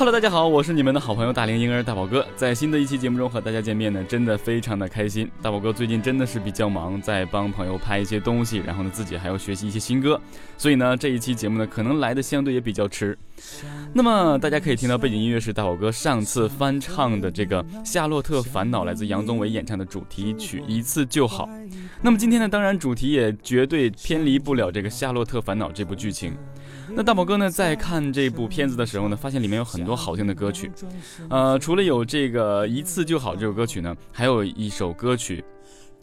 Hello，大家好，我是你们的好朋友大龄婴儿大宝哥，在新的一期节目中和大家见面呢，真的非常的开心。大宝哥最近真的是比较忙，在帮朋友拍一些东西，然后呢自己还要学习一些新歌，所以呢这一期节目呢可能来的相对也比较迟。那么大家可以听到背景音乐是大宝哥上次翻唱的这个《夏洛特烦恼》，来自杨宗纬演唱的主题曲《一次就好》。那么今天呢，当然主题也绝对偏离不了这个《夏洛特烦恼》这部剧情。那大宝哥呢，在看这部片子的时候呢，发现里面有很多好听的歌曲，呃，除了有这个一次就好这首歌曲呢，还有一首歌曲，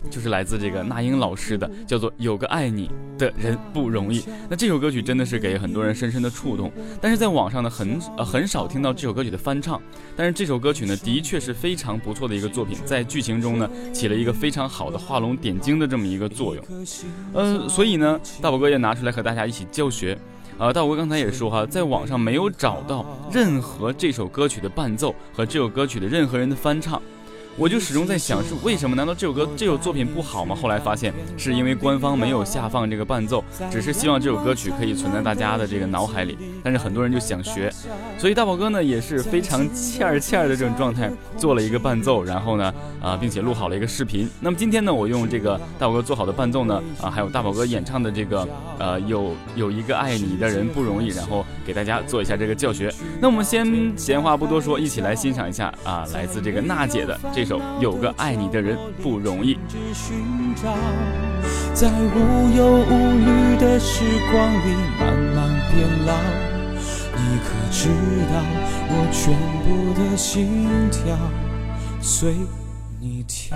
就是来自这个那英老师的，叫做《有个爱你的人不容易》。那这首歌曲真的是给很多人深深的触动，但是在网上呢，很呃很少听到这首歌曲的翻唱。但是这首歌曲呢，的确是非常不错的一个作品，在剧情中呢，起了一个非常好的画龙点睛的这么一个作用。呃，所以呢，大宝哥也拿出来和大家一起教学。呃，大宝哥刚才也说哈，在网上没有找到任何这首歌曲的伴奏和这首歌曲的任何人的翻唱。我就始终在想，是为什么？难道这首歌、这首作品不好吗？后来发现，是因为官方没有下放这个伴奏，只是希望这首歌曲可以存在大家的这个脑海里。但是很多人就想学，所以大宝哥呢也是非常欠儿欠儿的这种状态，做了一个伴奏，然后呢，啊，并且录好了一个视频。那么今天呢，我用这个大宝哥做好的伴奏呢，啊，还有大宝哥演唱的这个，呃，有有一个爱你的人不容易，然后给大家做一下这个教学。那我们先闲话不多说，一起来欣赏一下啊，来自这个娜姐的这。有个爱你的人不容易。在无忧无虑的时光里慢慢变老，你可知道我全部的心跳随你跳？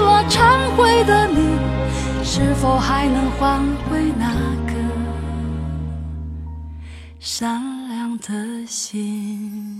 否还能换回那颗善良的心？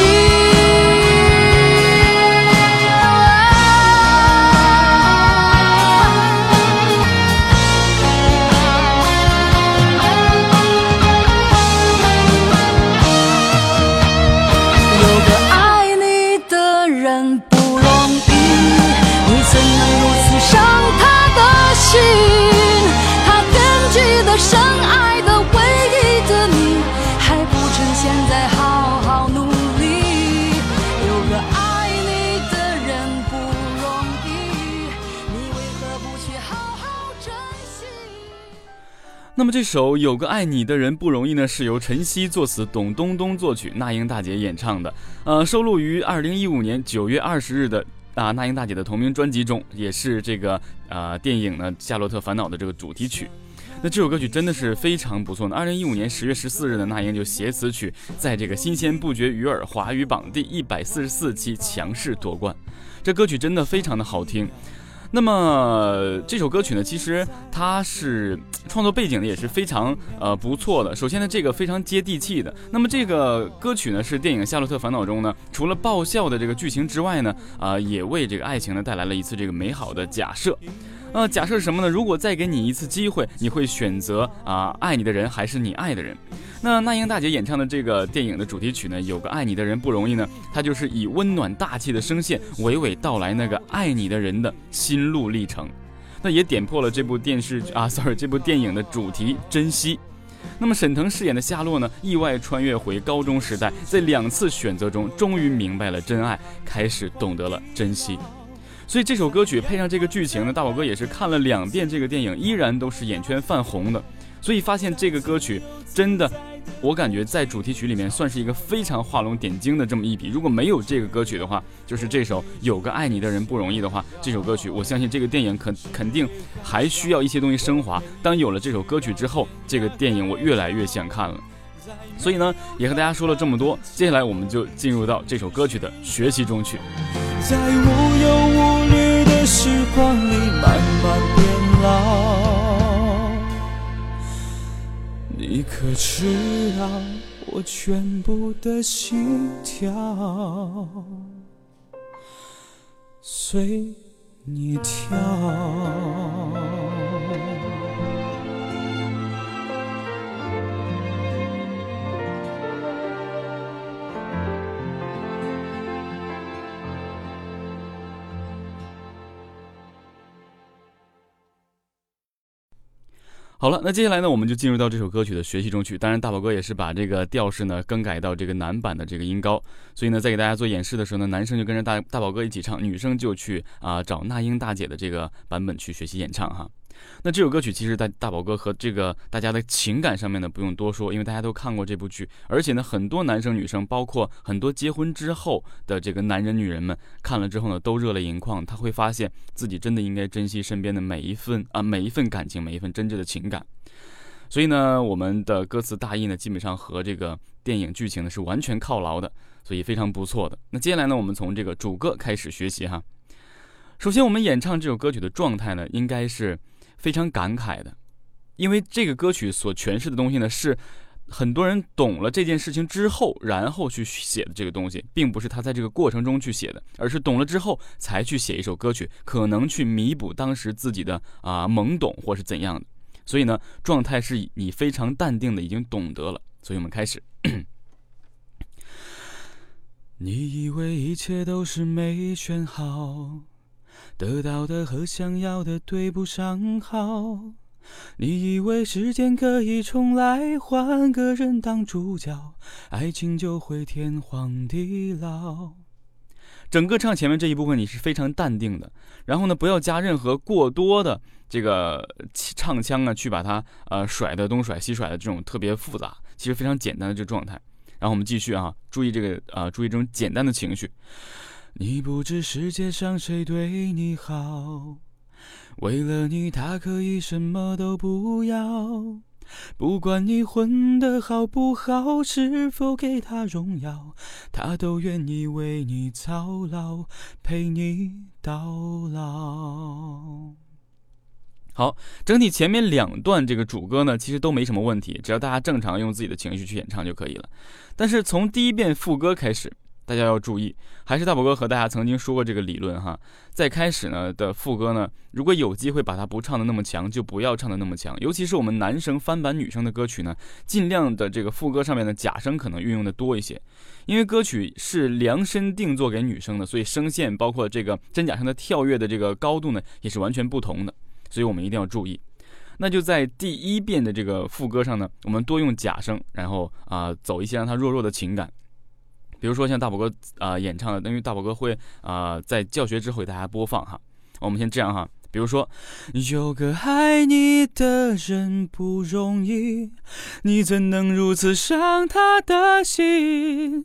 的那么这首《有个爱你的人不容易》呢，是由陈曦作词，董冬冬作曲，那英大姐演唱的，呃，收录于二零一五年九月二十日的啊那英大姐的同名专辑中，也是这个呃电影呢《夏洛特烦恼》的这个主题曲。那这首歌曲真的是非常不错呢。二零一五年十月十四日的，那英就携此曲在这个新鲜不绝于耳华语榜第一百四十四期强势夺冠。这歌曲真的非常的好听。那么这首歌曲呢，其实它是创作背景呢也是非常呃不错的。首先呢，这个非常接地气的。那么这个歌曲呢，是电影《夏洛特烦恼》中呢，除了爆笑的这个剧情之外呢，啊、也为这个爱情呢带来了一次这个美好的假设。呃，假设什么呢？如果再给你一次机会，你会选择啊、爱你的人还是你爱的人？那那英大姐演唱的这个电影的主题曲呢，有个爱你的人不容易呢，它就是以温暖大气的声线，娓娓道来那个爱你的人的心路历程。那也点破了这部电视剧啊，sorry，这部电影的主题珍惜。那么沈腾饰演的夏洛呢，意外穿越回高中时代，在两次选择中，终于明白了真爱，开始懂得了珍惜。所以这首歌曲配上这个剧情呢，大宝哥也是看了两遍这个电影，依然都是眼圈泛红的。所以发现这个歌曲真的，我感觉在主题曲里面算是一个非常画龙点睛的这么一笔。如果没有这个歌曲的话，就是这首《有个爱你的人不容易》的话，这首歌曲我相信这个电影肯肯定还需要一些东西升华。当有了这首歌曲之后，这个电影我越来越想看了。所以呢，也和大家说了这么多，接下来我们就进入到这首歌曲的学习中去。在无忧无虑的时光里知道我全部的心跳随你跳？好了，那接下来呢，我们就进入到这首歌曲的学习中去。当然，大宝哥也是把这个调式呢更改到这个男版的这个音高，所以呢，在给大家做演示的时候呢，男生就跟着大大宝哥一起唱，女生就去啊、找那英大姐的这个版本去学习演唱哈。那这首歌曲其实大大宝哥和这个大家的情感上面呢不用多说，因为大家都看过这部剧，而且呢很多男生女生，包括很多结婚之后的这个男人女人们看了之后呢都热泪盈眶，他会发现自己真的应该珍惜身边的每一份啊每一份感情，每一份真挚的情感。所以呢，我们的歌词大意呢基本上和这个电影剧情呢是完全靠牢的，所以非常不错的。那接下来呢，我们从这个主歌开始学习哈。首先，我们演唱这首歌曲的状态呢，应该是非常感慨的，因为这个歌曲所诠释的东西呢，是很多人懂了这件事情之后，然后去写的这个东西，并不是他在这个过程中去写的，而是懂了之后才去写一首歌曲，可能去弥补当时自己的啊、懵懂或是怎样的。所以呢，状态是你非常淡定的，已经懂得了。所以我们开始。你以为一切都是没选好，得到的和想要的对不上号。你以为时间可以重来，换个人当主角，爱情就会天荒地老。整个唱前面这一部分你是非常淡定的，然后呢，不要加任何过多的这个唱腔啊，去把它呃甩的东甩西甩的这种特别复杂，其实非常简单的这状态。然后我们继续啊，注意这个啊，注意这种简单的情绪。你不知世界上谁对你好，为了你他可以什么都不要。不管你混得好不好，是否给他荣耀，他都愿意为你操劳，陪你到老。好，整体前面两段这个主歌呢，其实都没什么问题，只要大家正常用自己的情绪去演唱就可以了。但是从第一遍副歌开始，大家要注意，还是大宝哥和大家曾经说过这个理论哈，在开始呢的副歌呢，如果有机会把它不唱的那么强，就不要唱的那么强。尤其是我们男生翻版女生的歌曲呢，尽量的这个副歌上面的假声可能运用的多一些，因为歌曲是量身定做给女生的，所以声线包括这个真假声的跳跃的这个高度呢，也是完全不同的。所以我们一定要注意，那就在第一遍的这个副歌上呢，我们多用假声，然后啊走一些让它弱弱的情感，比如说像大宝哥啊演唱的，因为大宝哥会啊在教学之后给大家播放哈，我们先这样哈，比如说有个爱你的人不容易，你怎能如此伤他的心？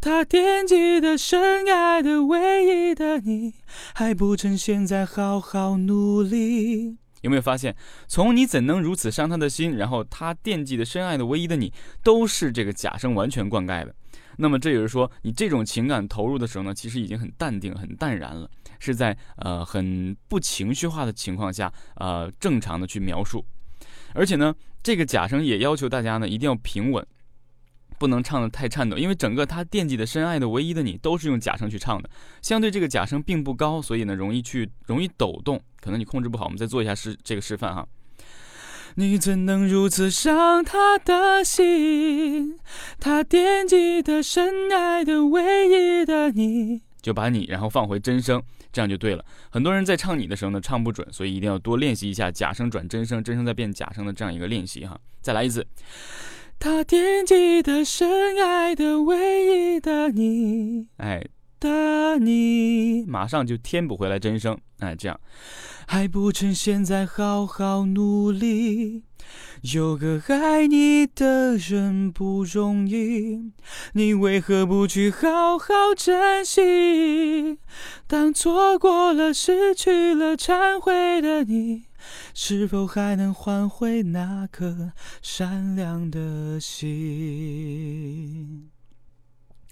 他惦记的、深爱的、唯一的你。还不趁现在好好努力。有没有发现，从你怎能如此伤他的心，然后他惦记的、深爱的、唯一的你，都是这个假声完全灌溉的。那么这也是说，你这种情感投入的时候呢，其实已经很淡定、很淡然了，是在呃很不情绪化的情况下，呃正常的去描述。而且呢，这个假声也要求大家呢一定要平稳。不能唱的太颤抖，因为整个他惦记的、深爱的、唯一的你都是用假声去唱的，相对这个假声并不高，所以呢容易去容易抖动，可能你控制不好。我们再做一下示这个示范哈。你怎能如此伤他的心？他惦记的、深爱的、唯一的你，就把你然后放回真声，这样就对了。很多人在唱你的时候呢唱不准，所以一定要多练习一下假声转真声、真声再变假声的这样一个练习哈。再来一次。他惦记的、深爱的、唯一的你，哎的你，马上就填补回来真声，哎，这样还不趁现在好好努力。有个爱你的人不容易，你为何不去好好珍惜？当错过了、失去了、忏悔的你。是否还能换回那颗善良的心？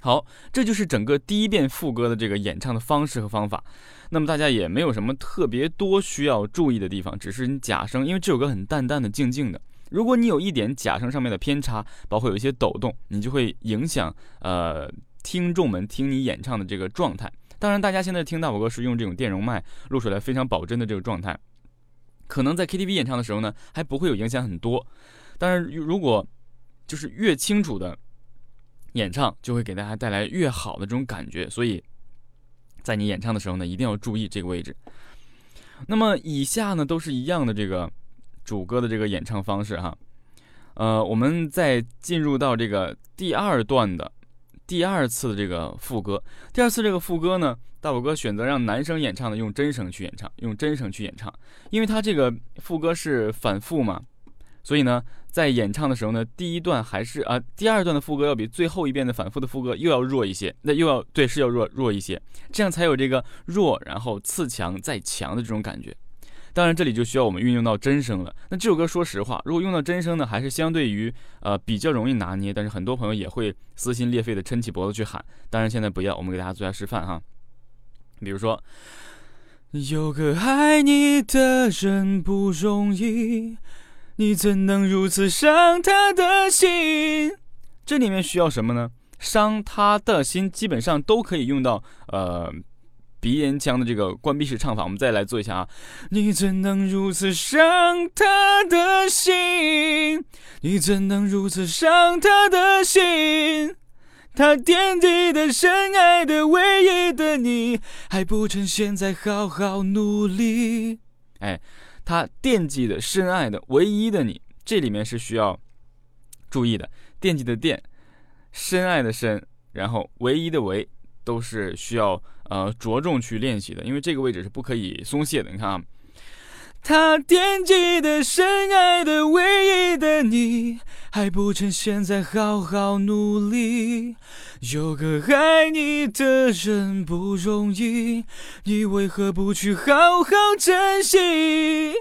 好，这就是整个第一遍副歌的这个演唱的方式和方法。那么大家也没有什么特别多需要注意的地方，只是你假声，因为这首歌很淡淡的、静静的。如果你有一点假声上面的偏差，包括有一些抖动，你就会影响呃听众们听你演唱的这个状态。当然，大家现在听大宝哥是用这种电容麦录出来，非常保真的这个状态。可能在 KTV 演唱的时候呢，还不会有影响很多，但是如果就是越清楚的演唱，就会给大家带来越好的这种感觉。所以，在你演唱的时候呢，一定要注意这个位置。那么以下呢，都是一样的这个主歌的这个演唱方式哈。呃，我们再进入到这个第二段的第二次的这个副歌，第二次这个副歌呢。大宝哥选择让男生演唱的用真声去演唱，用真声去演唱，因为他这个副歌是反复嘛，所以呢，在演唱的时候呢，第一段还是啊，第二段的副歌要比最后一遍的反复的副歌又要弱一些，那又要对是要弱弱一些，这样才有这个弱然后次强再强的这种感觉。当然这里就需要我们运用到真声了。那这首歌说实话，如果用到真声呢，还是相对于呃比较容易拿捏，但是很多朋友也会撕心裂肺的撑起脖子去喊。当然现在不要，我们给大家做下示范哈。比如说，有个爱你的人不容易，你怎能如此伤他的心？这里面需要什么呢？伤他的心，基本上都可以用到呃鼻咽腔的这个关闭式唱法。我们再来做一下啊，你怎能如此伤他的心？你怎能如此伤他的心？他惦记的、深爱的、唯一的你，还不趁现在好好努力。哎，他惦记的、深爱的、唯一的你，这里面是需要注意的。惦记的惦，深爱的深，然后唯一的唯，都是需要呃着重去练习的，因为这个位置是不可以松懈的。你看啊。他惦记的、深爱的、唯一的你，还不趁现在好好努力。有个爱你的人不容易，你为何不去好好珍惜？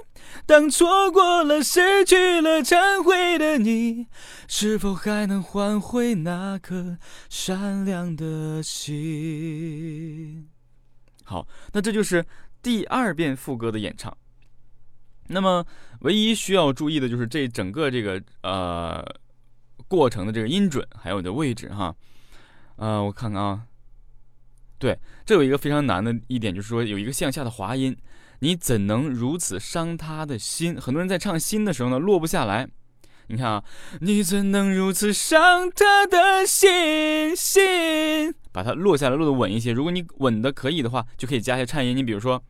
当错过了、失去了、忏悔的你，是否还能换回那颗善良的心？好，那这就是第二遍副歌的演唱。那么，唯一需要注意的就是这整个这个呃过程的这个音准，还有你的位置哈。呃，我看看啊，对，这有一个非常难的一点，就是说有一个向下的滑音，你怎能如此伤他的心？很多人在唱心的时候呢，落不下来。你看啊，你怎能如此伤他的心？心，把它落下来，落得稳一些。如果你稳的可以的话，就可以加一些颤音。你比如说。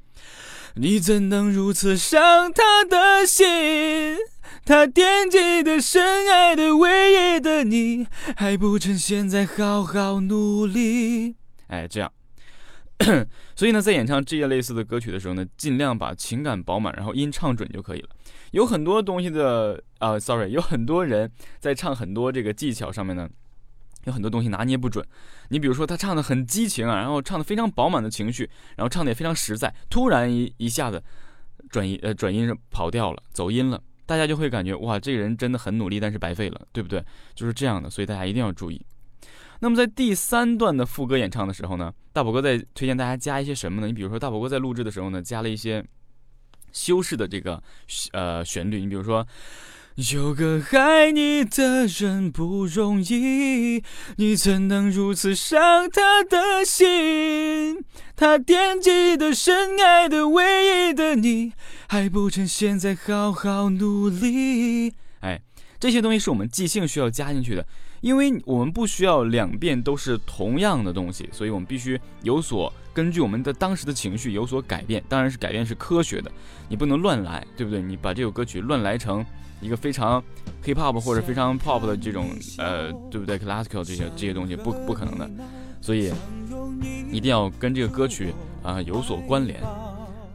你怎能如此伤他的心？他惦记的、深爱的、唯一的你，还不趁现在好好努力。哎，这样。所以呢，在演唱这些类似的歌曲的时候呢，尽量把情感饱满，然后音唱准就可以了。有很多东西的，呃，sorry，有很多人在唱很多这个技巧上面呢。有很多东西拿捏不准，你比如说他唱的很激情啊，然后唱的非常饱满的情绪，然后唱的也非常实在，突然一一下子转音呃转音是跑调了，走音了，大家就会感觉哇这个人真的很努力，但是白费了，对不对？就是这样的，所以大家一定要注意。那么在第三段的副歌演唱的时候呢，大宝哥在推荐大家加一些什么呢？你比如说大宝哥在录制的时候呢，加了一些修饰的这个呃旋律，你比如说。有个爱你的人不容易，你怎能如此伤他的心？他惦记的、深爱的、唯一的你，还不趁现在好好努力。哎，这些东西是我们即兴需要加进去的，因为我们不需要两遍都是同样的东西，所以我们必须有所根据我们的当时的情绪有所改变。当然是改变是科学的，你不能乱来，对不对？你把这首歌曲乱来成。一个非常 hip hop 或者非常 pop 的这种呃，对不对？classical 这些这些东西不不可能的，所以一定要跟这个歌曲啊有所关联。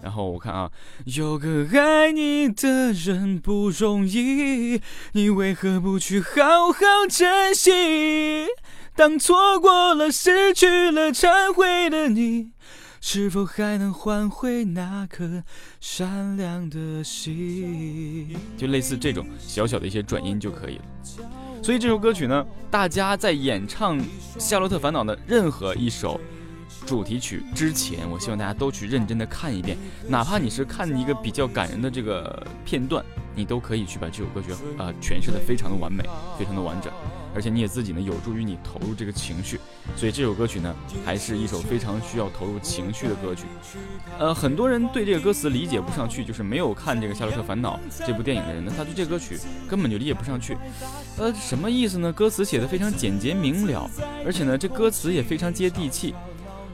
然后我看啊，有个爱你的人不容易，你为何不去好好珍惜？当错过了、失去了、忏悔的你。是否还能换回那颗善良的心？就类似这种小小的一些转音就可以了。所以这首歌曲呢，大家在演唱《夏洛特烦恼》的任何一首主题曲之前，我希望大家都去认真的看一遍，哪怕你是看一个比较感人的这个片段，你都可以去把这首歌曲呃诠释的非常的完美，非常的完整。而且你也自己呢，有助于你投入这个情绪，所以这首歌曲呢，还是一首非常需要投入情绪的歌曲。呃，很多人对这个歌词理解不上去，就是没有看这个《夏洛特烦恼》这部电影的人呢，他对这个歌曲根本就理解不上去。呃，什么意思呢？歌词写的非常简洁明了，而且呢，这歌词也非常接地气。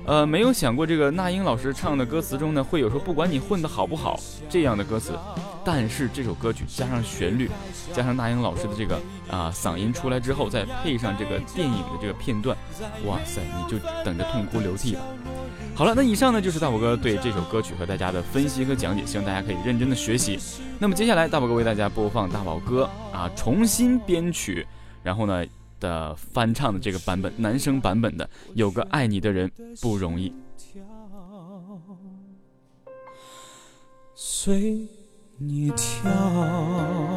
呃，没有想过这个那英老师唱的歌词中呢，会有说不管你混得好不好这样的歌词。但是这首歌曲加上旋律，加上那英老师的这个啊嗓音出来之后，再配上这个电影的这个片段，哇塞，你就等着痛哭流涕吧。好了，那以上呢就是大宝哥对这首歌曲和大家的分析和讲解，希望大家可以认真的学习。那么接下来大宝哥为大家播放大宝哥啊重新编曲，然后呢。的翻唱的这个版本，男生版本的《有个爱你的人不容易》，随你跳。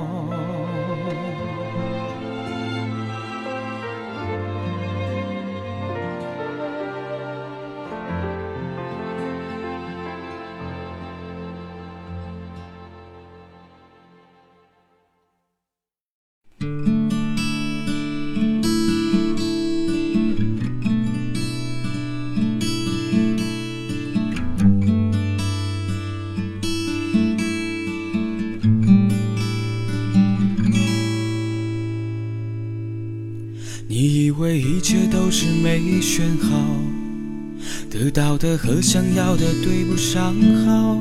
是没选好，得到的和想要的对不上号。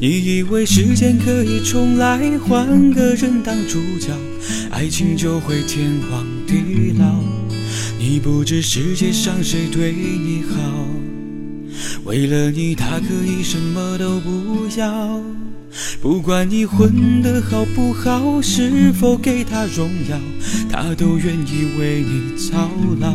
你以为时间可以重来，换个人当主角，爱情就会天荒地老。你不知世界上谁对你好，为了你他可以什么都不要。不管你混得好不好，是否给他荣耀，他都愿意为你操劳，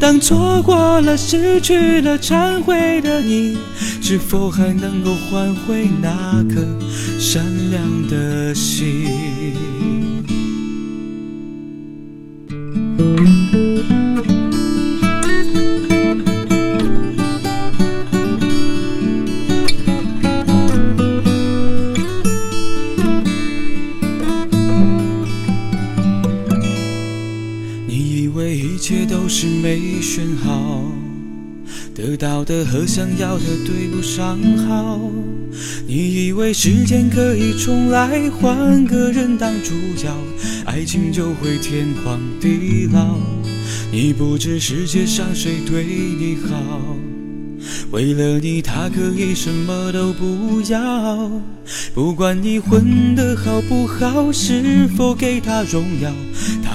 当错过了、失去了、忏悔的你，是否还能够换回那颗善良的心？一切都是没选好，得到的和想要的对不上号。你以为时间可以重来，换个人当主角，爱情就会天荒地老。你不知世界上谁对你好。为了你，他可以什么都不要。不管你混得好不好，是否给他荣耀，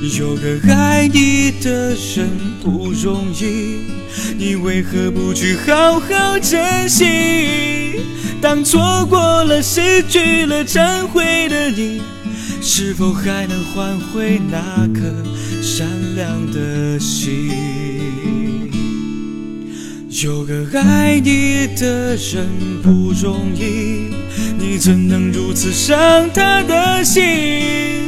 有个爱你的人不容易，你为何不去好好珍惜？当错过了、失去了、忏悔的你，是否还能换回那颗善良的心？有个爱你的人不容易。你怎能如此伤他的心？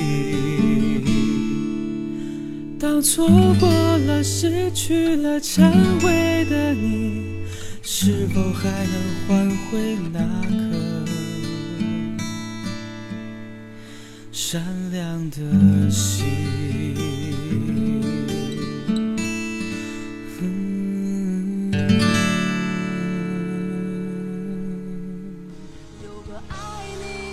当错过了、失去了、忏悔的你，是否还能换回那颗善良的心？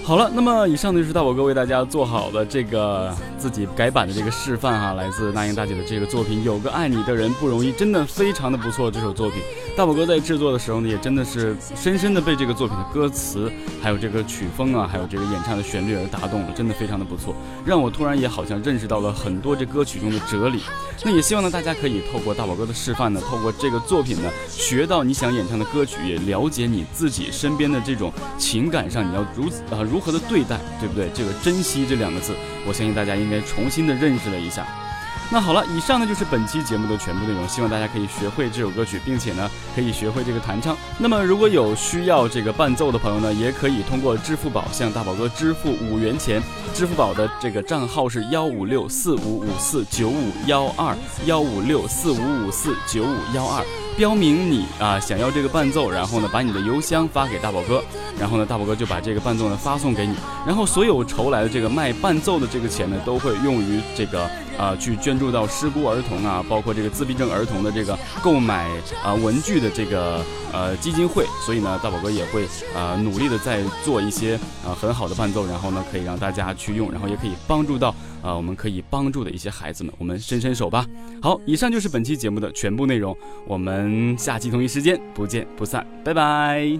好了，那么以上呢就是大宝哥为大家做好的这个自己改版的这个示范哈，来自那英大姐的这个作品《有个爱你的人不容易》，真的非常的不错。这首作品，大宝哥在制作的时候呢，也真的是深深的被这个作品的歌词，还有这个曲风啊，还有这个演唱的旋律而打动了，真的非常的不错，让我突然也好像认识到了很多这歌曲中的哲理。那也希望呢大家可以透过大宝哥的示范呢，透过这个作品呢，学到你想演唱的歌曲，也了解你自己身边的这种情感上你要如啊如。如何的对待，对不对？这个珍惜这两个字，我相信大家应重新的认识了一下。那好了，以上呢就是本期节目的全部内容，希望大家可以学会这首歌曲，并且呢可以学会这个弹唱。那么如果有需要这个伴奏的朋友呢，也可以通过支付宝向大宝哥支付五元钱，支付宝的这个账号是幺五六四五五四九五幺二幺五六四五五四九五幺二。标明你啊想要这个伴奏，然后呢把你的邮箱发给大宝哥，然后呢大宝哥就把这个伴奏呢发送给你，然后所有筹来的这个卖伴奏的这个钱呢都会用于这个啊去捐助到失孤儿童啊，包括这个自闭症儿童的这个购买啊文具的这个呃基金会。所以呢，大宝哥也会啊努力的在做一些啊很好的伴奏，然后呢可以让大家去用，然后也可以帮助到啊我们可以帮助的一些孩子们，我们伸伸手吧。好，以上就是本期节目的全部内容，我们下期同一时间不见不散，拜拜。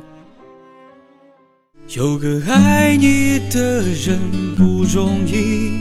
有个爱你的人不容易，